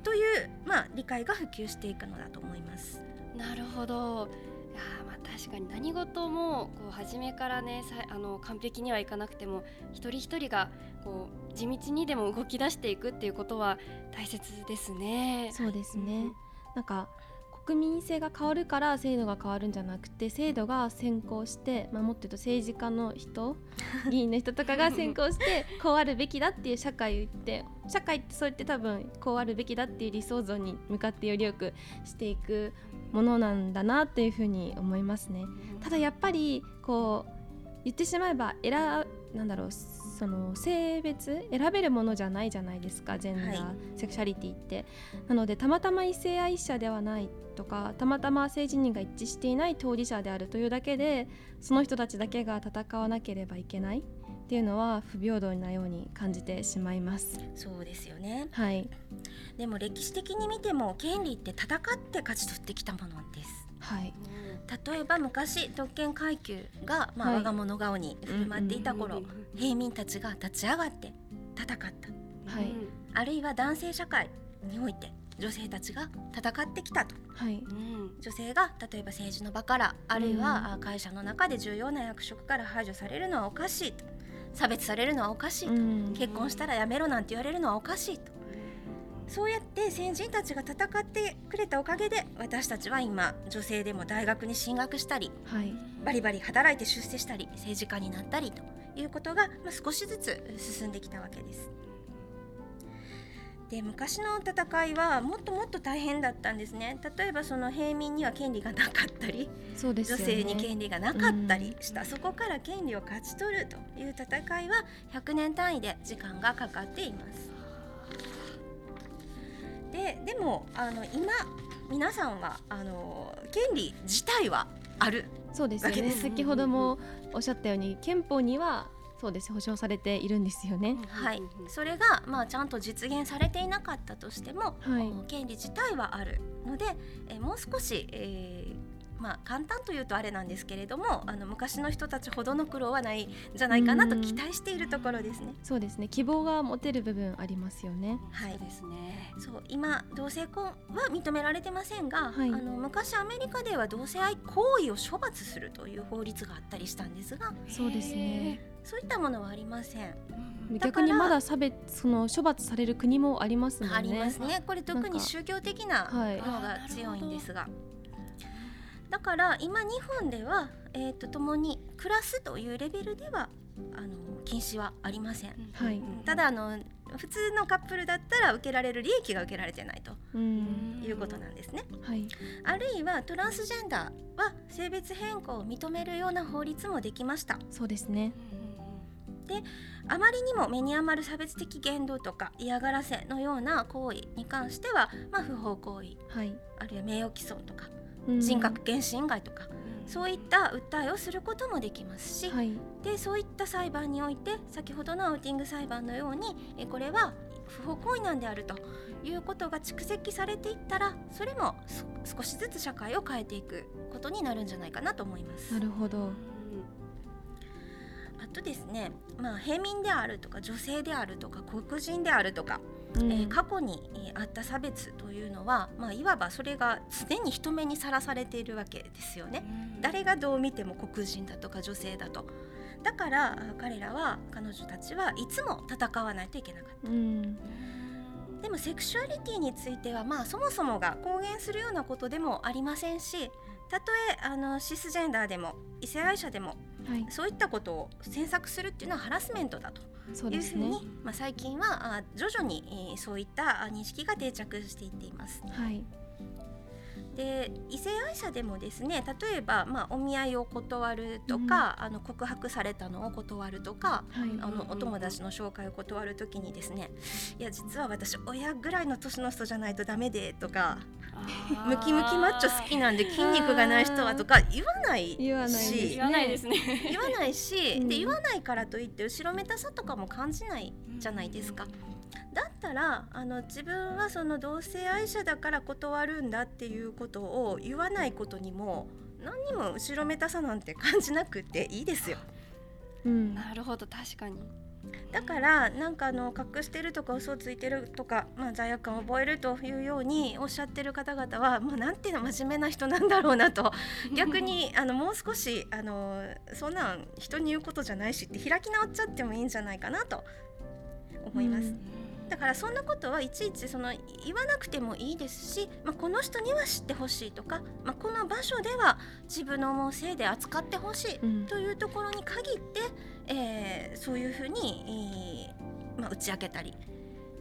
という、まあ、理解が普及していくのだと思います。なるほど。いやまあ確かに何事もこう初めからねさあの完璧にはいかなくても一人一人がこう地道にでも動き出していくっていうことは大切ですね。そうですね、なんか国民性が変わるから制度が変わるんじゃなくて制度が先行して、まあ、もっと言うと政治家の人 議員の人とかが先行してこうあるべきだっていう社会って社会ってそうやって多分こうあるべきだっていう理想像に向かってよりよくしていくものなんだなっていうふうに思いますね。ただやっぱりこう言ってしまえば選なんだろうその性別選べるものじゃないじゃないですかジェンダー、はい、セクシャリティって。なのでたまたま異性愛者ではないとかたまたま性自認が一致していない当事者であるというだけでその人たちだけが戦わなければいけないっていうのは不平等なように感じてしまいます。そうですよね。はい。でも歴史的に見ても権利って戦って勝ち取ってきたものですはい。例えば昔特権階級が、まあ、我が物顔に振る舞っていた頃、平民たちが立ち上がって戦った、はい、あるいは男性社会において女性たちが戦ってきたと、はい、女性が例えば政治の場からあるいは会社の中で重要な役職から排除されるのはおかしいと。差別されるのはおかしいと、結婚したらやめろなんて言われるのはおかしいとそうやって先人たちが戦ってくれたおかげで私たちは今女性でも大学に進学したり、はい、バリバリ働いて出世したり政治家になったりということが、まあ、少しずつ進んできたわけです。で昔の戦いはもっともっと大変だったんですね。例えばその平民には権利がなかったり、ね、女性に権利がなかったりした、うん、そこから権利を勝ち取るという戦いは100年単位で時間がかかっています。ででもあの今皆さんはあの権利自体はあるそうですよね。先ほどもおっしゃったように憲法にはそうです保障されているんですよね。はい、それがまあちゃんと実現されていなかったとしても、はい、権利自体はあるので、えもう少し、えー、まあ、簡単というとあれなんですけれどもあの昔の人たちほどの苦労はないんじゃないかなと期待しているところですね。そうですね希望が持てる部分ありますよね。はいですねそう今同性婚は認められてませんが、はい、あの昔アメリカでは同性愛行為を処罰するという法律があったりしたんですがそうですねそういったものはありません。逆にまだ差別その処罰される国もありますもんね。ありますね。これ特に宗教的なものが強いんですが。だから今日本では、えーと、共に暮らすというレベルではあの禁止はありません、はい、ただあの普通のカップルだったら受けられる利益が受けられてないということなんですね、はい、あるいはトランスジェンダーは性別変更を認めるような法律もできました。そうですね。であまりにも目に余る差別的言動とか嫌がらせのような行為に関しては、まあ、不法行為、はい、あるいは名誉毀損とか人格原始侵害とか、そういった訴えをすることもできますし、はい、でそういった裁判において先ほどのアウティング裁判のようにえこれは不法行為なんであるということが蓄積されていったらそれも少しずつ社会を変えていくことになるんじゃないかなと思います。なるほど。あとですね、まあ、平民であるとか女性であるとか黒人であるとか、うん、えー、過去に、えー、あった差別というのは、まあ、いわばそれが常に人目にさらされているわけですよね。うん、誰がどう見ても黒人だとか女性だと。だから彼らは彼女たちはいつも戦わないといけなかった。うんでもセクシュアリティについてはまあそもそもが公言するようなことでもありませんしたとえあのシスジェンダーでも異性愛者でも、はい、そういったことを詮索するっていうのはハラスメントだというふうに、ね、まあ、最近はあ徐々に、えー、そういった認識が定着していっています。はいで異性愛者でもですね例えば、まあ、お見合いを断るとか、うん、あの告白されたのを断るとか、はい、あのお友達の紹介を断る時にですねいや実は私親ぐらいの年の人じゃないとダメでとかムキムキマッチョ好きなんで筋肉がない人はとか言わない言わないし言わないですね。言わないし、うん、で言わないからといって後ろめたさとかも感じないじゃないですか。うんだったらあの自分はその同性愛者だから断るんだっていうことを言わないことにも何にも後ろめたさなんて感じなくていいですよ。うん、なるほど確かにだからなんかあの隠してるとか嘘ついてるとか、まあ、罪悪感を覚えるというようにおっしゃってる方々はもうなんていうの真面目な人なんだろうなと 逆にあのもう少しあのそんなん人に言うことじゃないしって開き直っちゃってもいいんじゃないかなと思います。うんだからそんなことはいちいちその言わなくてもいいですし、まあ、この人には知ってほしいとか、まあ、この場所では自分の思う性で扱ってほしいというところに限って、うん、えー、そういうふうに、えー、まあ、打ち明けたり、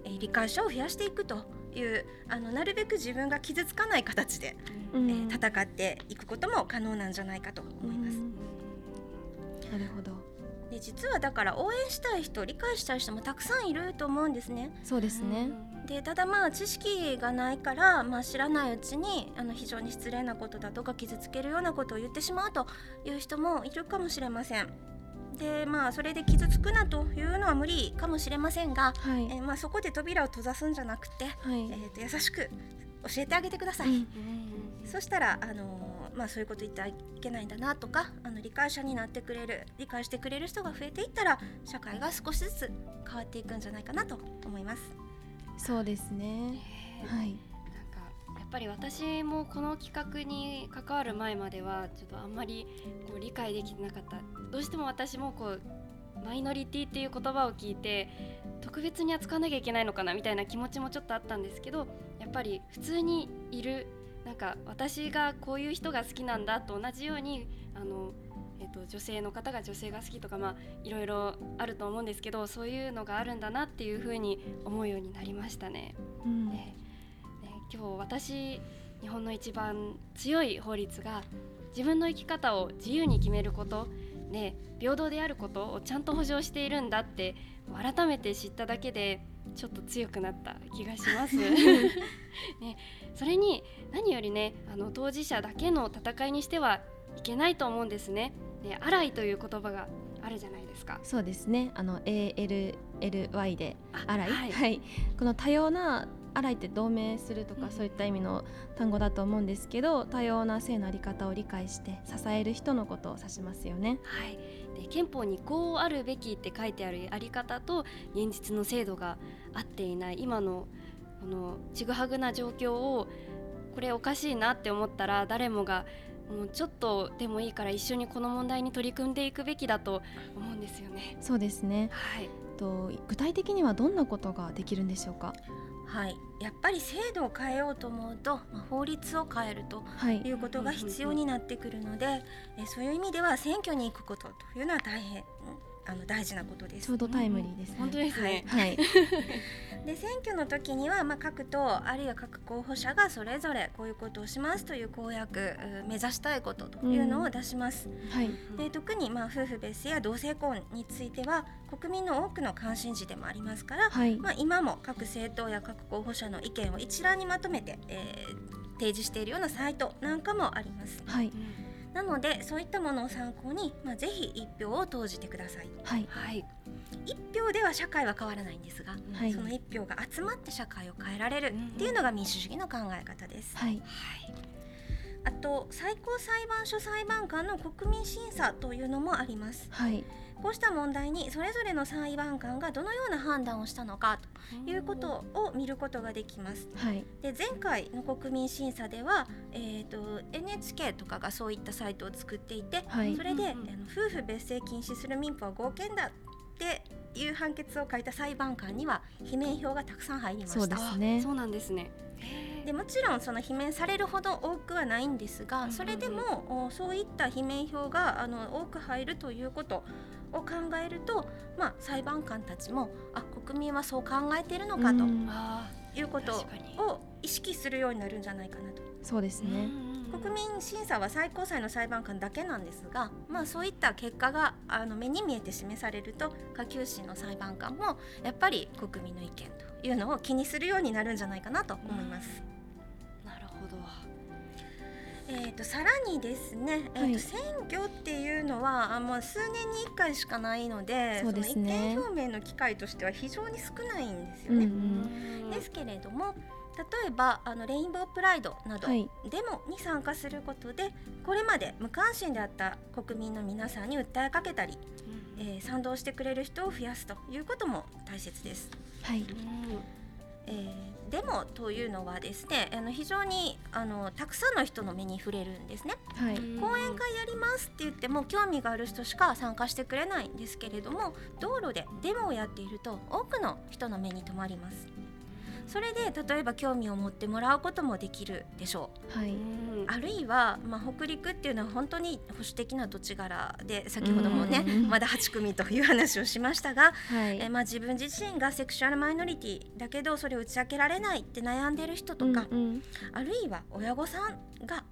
えー、理解者を増やしていくというあのなるべく自分が傷つかない形で、うん、えー、戦っていくことも可能なんじゃないかと思います。なるほどで実はだから応援したい人理解したい人もたくさんいると思うんですね。そうですね、でただまあ知識がないから、まあ、知らないうちにあの非常に失礼なことだとか傷つけるようなことを言ってしまうという人もいるかもしれません。でまあそれで傷つくなというのは無理かもしれませんが、はい、えー、まあ、そこで扉を閉ざすんじゃなくて、はい、えー、と優しく教えてあげてください。うん、そしたらあのまあ、そういうこと言ってはいけないんだなとかあの理解者になってくれる理解してくれる人が増えていったら社会が少しずつ変わっていくんじゃないかなと思います。そうですね、はい、なんかやっぱり私もこの企画に関わる前まではちょっとあんまりこう理解できてなかった。どうしても私もこうマイノリティっていう言葉を聞いて特別に扱わなきゃいけないのかなみたいな気持ちもちょっとあったんですけどやっぱり普通にいるなんか私がこういう人が好きなんだと同じようにあの、えーと、女性の方が女性が好きとか、まあ、いろいろあると思うんですけどそういうのがあるんだなっていうふうに思うようになりましたね。うん、ね。今日私日本の一番強い法律が自分の生き方を自由に決めることね、平等であることをちゃんと保障しているんだって改めて知っただけでちょっと強くなった気がします。ね、それに何よりねあの当事者だけの戦いにしてはいけないと思うんですね。ね、アライという言葉があるじゃないですか。そうですね。あの A L L Y でアライ、はい、はい、この多様なアライって同盟するとか、そういった意味の単語だと思うんですけど、多様な性のあり方を理解して支える人のことを指しますよね。はい。で憲法にこうあるべきって書いてあるあり方と現実の制度が合っていない今のこのちぐはぐな状況をこれおかしいなって思ったら誰もがもうちょっとでもいいから一緒にこの問題に取り組んでいくべきだと思うんですよね。そうですね。はい。と具体的にはどんなことができるんでしょうか？はい、やっぱり制度を変えようと思うと、まあ、法律を変えるとい。うことが必要になってくるので、はい、えそういう意味では選挙に行くことというのは大変あの大事なことです。ちょうどタイムリーです、ね、本当ですね。はい。で選挙の時にはまあ各党あるいは各候補者がそれぞれこういうことをしますという公約目指したいことというのを出します。うん、はい。で特にまあ夫婦別姓や同性婚については国民の多くの関心事でもありますから、はい、まあ今も各政党や各候補者の意見を一覧にまとめて、えー、提示しているようなサイトなんかもあります。はい。なのでそういったものを参考に、まあ、ぜひ一票を投じてください。はい、はい。一票では社会は変わらないんですが、はい、その一票が集まって社会を変えられるっていうのが民主主義の考え方です。はい、はい。あと最高裁判所裁判官の国民審査というのもあります。はい、こうした問題にそれぞれの裁判官がどのような判断をしたのかということを見ることができます。はい、で前回の国民審査では、えーと、NHK とかがそういったサイトを作っていて、はい、それで、あの夫婦別姓禁止する民法は合憲だっていう判決を書いた裁判官には罷免票がたくさん入りました。そうですね。そうなんですね。でもちろんその罷免されるほど多くはないんですが、それでもそういった罷免票があの多く入るということを考えると、まあ、裁判官たちもあ国民はそう考えているのかということを意識するようになるんじゃないかなと。そうですね。国民審査は最高裁の裁判官だけなんですが、まあ、そういった結果があの目に見えて示されると下級審の裁判官もやっぱり国民の意見というのを気にするようになるんじゃないかなと思います。えーと、さらにですね、えーと、選挙っていうのはあもう数年に1回しかないのでそうです、ね、その意見表明の機会としては非常に少ないんですよね。うんうん、ですけれども例えばあのレインボープライドなどデモに参加することで、はい、これまで無関心であった国民の皆さんに訴えかけたり、うん、えー、賛同してくれる人を増やすということも大切です。はい、うん。えー、デモというのはですねあの非常にあのたくさんの人の目に触れるんですね、はい、講演会やりますって言っても興味がある人しか参加してくれないんですけれども道路でデモをやっていると多くの人の目に留まりますそれで例えば興味を持ってもらうこともできるでしょう、はい、あるいは、まあ、北陸っていうのは本当に保守的な土地柄で先ほどもねまだ8組という話をしましたが、はい、えまあ、自分自身がセクシュアルマイノリティだけどそれを打ち明けられないって悩んでる人とか、うんうん、あるいは親御さんが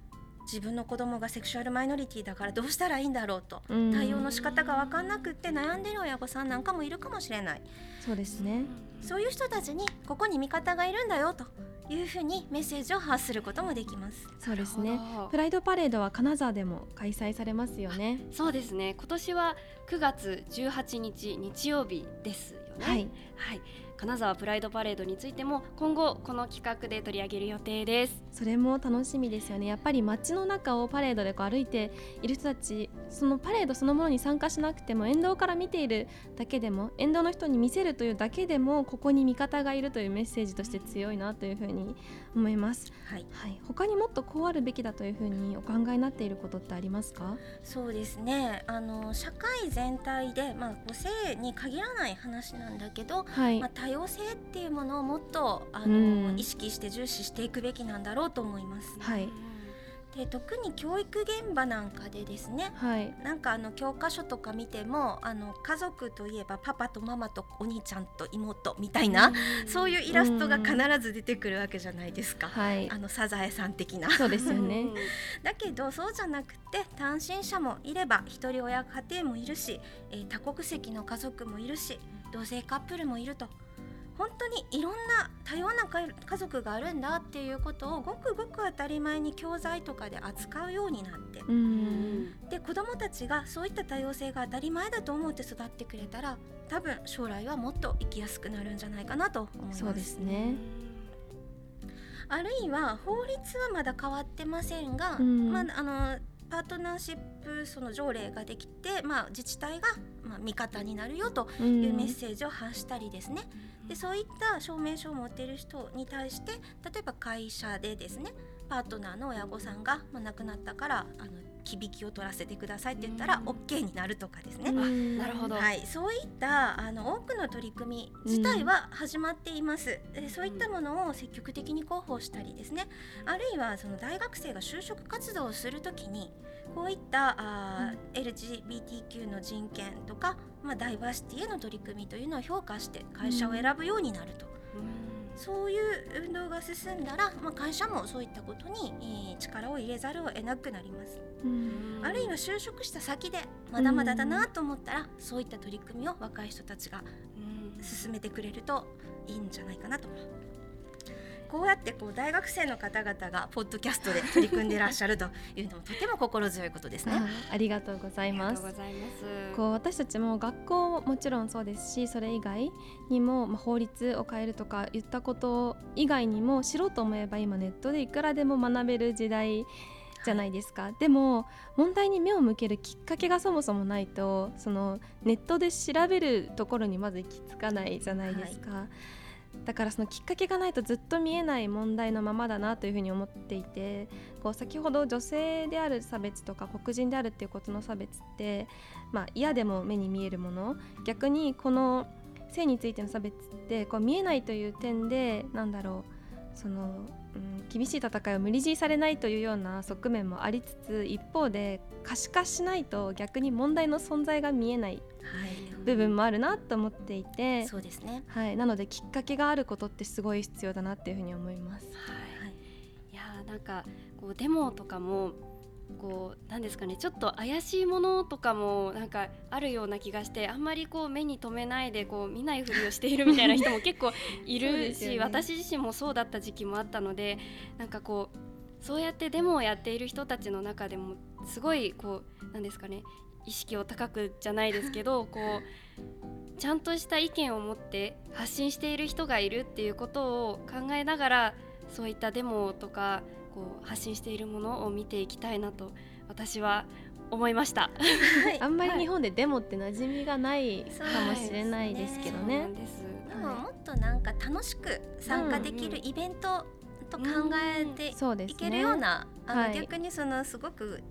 自分の子供がセクシュアルマイノリティだからどうしたらいいんだろうと、対応の仕方が分かんなくって悩んでる親御さんなんかもいるかもしれない。そうですねそういう人たちにここに味方がいるんだよというふうにメッセージを発することもできます。そうですね。プライドパレードは金沢でも開催されますよね。そうですね。今年は9月18日日曜日ですよね。はい、はい金沢プライドパレードについても今後この企画で取り上げる予定です。それも楽しみですよね。やっぱり街の中をパレードでこう歩いている人たちそのパレードそのものに参加しなくても沿道から見ているだけでも沿道の人に見せるというだけでもここに味方がいるというメッセージとして強いなというふうに思います、はい、はい、他にもっとこうあるべきだというふうにお考えになっていることってありますか？そうですね。あの社会全体で、まあ、個性に限らない話なんだけど、はい、まあ、多様性っていうものをもっとあの、意識して重視していくべきなんだろうと思います。はい。で特に教育現場なんかでですね、はい、なんかあの教科書とか見てもあの家族といえばパパとママとお兄ちゃんと妹みたいな、うそういうイラストが必ず出てくるわけじゃないですか、はい、あのサザエさん的な。そうですよね。だけどそうじゃなくて単身者もいれば一人親家庭もいるし、えー、多国籍の家族もいるし同性カップルもいると。本当にいろんな多様な家族があるんだっていうことをごくごく当たり前に教材とかで扱うようになって。で子どもたちがそういった多様性が当たり前だと思って育ってくれたら多分将来はもっと生きやすくなるんじゃないかなと思います。そうですね。あるいは法律はまだ変わってませんが、まあ、あのパートナーシップその条例ができて、まあ、自治体が、まあ、味方になるよというメッセージを発したりですね、でそういった証明書を持っている人に対して例えば会社でですねパートナーの親御さんが、まあ、亡くなったからあのきびきを取らせてくださいって言ったら OK になるとかですね。なるほど、はい、そういったあの多くの取り組み自体は始まっています。でそういったものを積極的に広報したりですね。あるいはその大学生が就職活動をするときにこういったあ、うん、LGBTQ の人権とか、まあ、ダイバーシティへの取り組みというのを評価して会社を選ぶようになると。うんそういう運動が進んだら、まあ、会社もそういったことに、えー、力を入れざるを得なくなります。あるいは就職した先でまだまだだなと思ったらそういった取り組みを若い人たちが進めてくれるといいんじゃないかなとこうやってこう大学生の方々がポッドキャストで取り組んでいらっしゃるというのもとても心強いことですね。ありがとうございます。こう私たちも学校ももちろんそうですし、それ以外にもまあ法律を変えるとか言ったこと以外にも知ろうと思えば今ネットでいくらでも学べる時代。じゃないですか、はい、でも問題に目を向けるきっかけがそもそもないとそのネットで調べるところにまず行き着かないじゃないですか。はいだからそのきっかけがないとずっと見えない問題のままだなというふうに思っていてこう先ほど女性である差別とか黒人であるっていうことの差別って、まあ、嫌でも目に見えるもの逆にこの性についての差別ってこう見えないという点でなんだろうそのうん、厳しい戦いを無理強いされないというような側面もありつつ一方で可視化しないと逆に問題の存在が見えない部分もあるなと思っていて、はい、そうですね、はい、なのできっかけがあることってすごい必要だなっていうふうに思います。はい、いやなんかこうデモとかもこうなんですかねちょっと怪しいものとかもなんかあるような気がしてあんまりこう目に留めないでこう見ないふりをしているみたいな人も結構いるし、ね、私自身もそうだった時期もあったのでなんかこうそうやってデモをやっている人たちの中でもすごいこうなんですかね意識を高くじゃないですけど こうちゃんとした意見を持って発信している人がいるっていうことを考えながらそういったデモとかこう発信しているものを見ていきたいなと私は思いました、あんまり日本でデモって馴染みがないかもしれないです。けどね。でももっとなんか楽しく参加できるイベントと考えていけるような、あの逆にそのすごく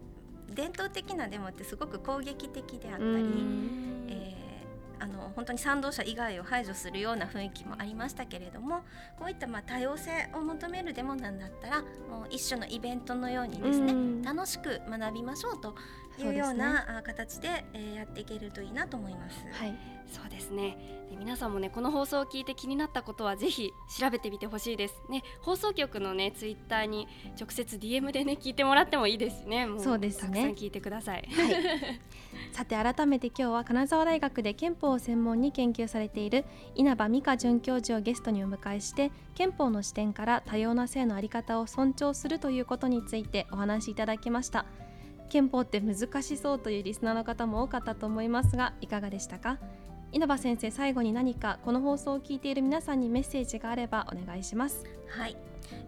伝統的なデモってすごく攻撃的であったり、えーあの本当に賛同者以外を排除するような雰囲気もありましたけれどもこういったまあ多様性を求めるデモなんだったらもう一種のイベントのようにですね楽しく学びましょうというような形で、えやっていけるといいなと思います。はい、そうですね。で皆さんもねこの放送を聞いて気になったことはぜひ調べてみてほしいですね。放送局のねツイッターに直接 DM でね聞いてもらってもいいですね。そうですね。たくさん聞いてください、はい、さて改めて今日は金沢大学で憲法を専門に研究されている稲葉美香准教授をゲストにお迎えして憲法の視点から多様な性の在り方を尊重するということについてお話しいただきました。憲法って難しそうというリスナーの方も多かったと思いますがいかがでしたか？稲葉先生最後に何かこの放送を聞いている皆さんにメッセージがあればお願いします。はい。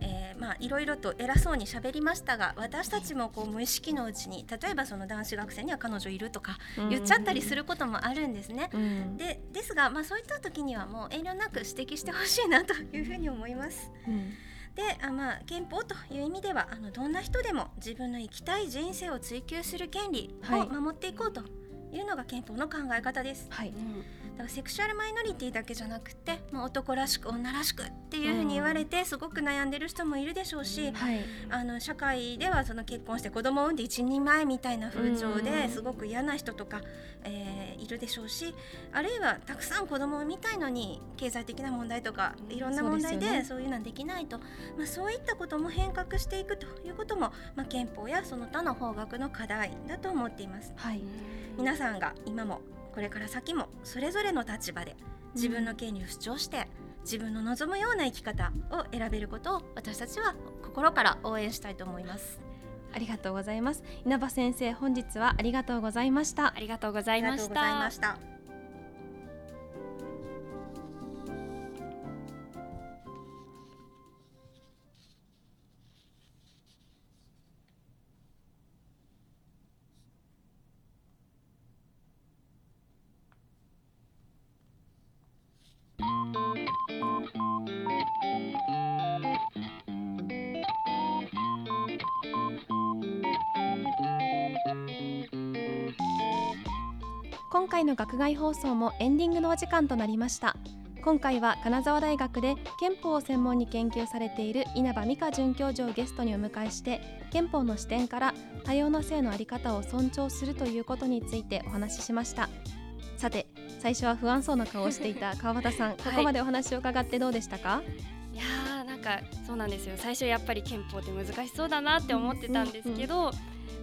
えー、まあいろいろと偉そうに喋りましたが私たちもこう無意識のうちに例えばその男子学生には彼女いるとか言っちゃったりすることもあるんですね。でですが、まあ、そういった時にはもう遠慮なく指摘してほしいなというふうに思います。うんであまあ憲法という意味ではあのどんな人でも自分の生きたい人生を追求する権利を守っていこうというのが憲法の考え方です。はい、うんだからセクシュアルマイノリティだけじゃなくてもう男らしく女らしくっていうふうに言われてすごく悩んでる人もいるでしょうし、うん。はい、あの社会ではその結婚して子供を産んで一人前みたいな風潮ですごく嫌な人とか、えー、いるでしょうしあるいはたくさん子供を産みたいのに経済的な問題とかいろんな問題でそういうのはできないと、まあ、そういったことも変革していくということも、まあ、憲法やその他の法学の課題だと思っています。はい、皆さんが今もこれから先もそれぞれの立場で自分の権利を主張して、自分の望むような生き方を選べることを私たちは心から応援したいと思います。ありがとうございます。稲葉先生本日はありがとうございました。ありがとうございました回の学外放送もエンディングのお時間となりました。今回は金沢大学で憲法を専門に研究されている稲葉美香准教授をゲストにお迎えして憲法の視点から多様な性の在り方を尊重するということについてお話ししました。さて最初は不安そうな顔をしていた 川端さん、ここまでお話を伺ってどうでしたか？いやーなんかそうなんですよ。最初やっぱり憲法って難しそうだなって思ってたんですけど、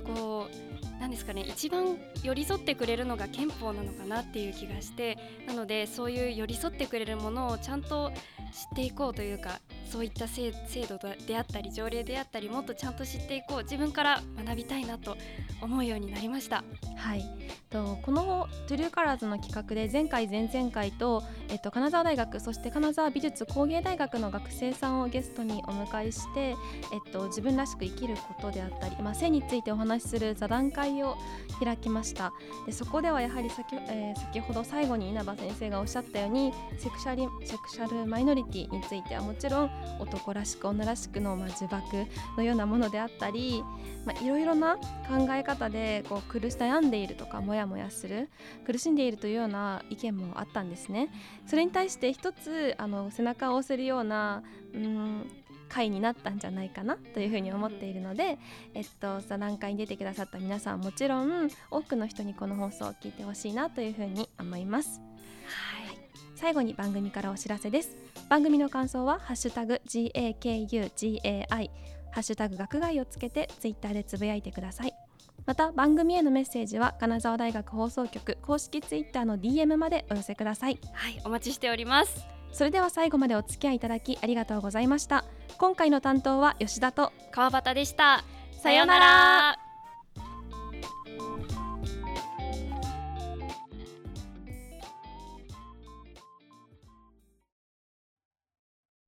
うんうん、こう何ですかね一番寄り添ってくれるのが憲法なのかなっていう気がしてなのでそういう寄り添ってくれるものをちゃんと知っていこうというかそういった制度であったり条例であったりもっとちゃんと知っていこう自分から学びたいなと思うようになりました。はいとこの「トゥルーカラーズの企画で前回前々回と、えっと、金沢大学そして金沢美術工芸大学の学生さんをゲストにお迎えして、えっと、自分らしく生きることであったり、まあ、性についてお話しする座談会を開きましたでそこではやはり先,、えー、先ほど最後に稲葉先生がおっしゃったようにセクシャリセクシャルマイノリティについてはもちろん男らしく女らしくの、まあ、呪縛のようなものであったり、まあ、いろいろな考え方でこう苦し悩んでいるとかモヤモヤする苦しんでいるというような意見もあったんですね。それに対して一つあの背中を押せるようなうん回になったんじゃないかなというふうに思っているので、えっと、座談会に出てくださった皆さんもちろん多くの人にこの放送を聞いてほしいなというふうに思います。はい最後に番組からお知らせです。番組の感想はハッシュタグ GAKUGAI ハッシュタグ学外をつけてツイッターでつぶやいてください。また番組へのメッセージは金沢大学放送局公式ツイッターの DM までお寄せください。はいお待ちしております。それでは最後までお付き合いいただきありがとうございました。今回の担当は吉田と川端でした。さようなら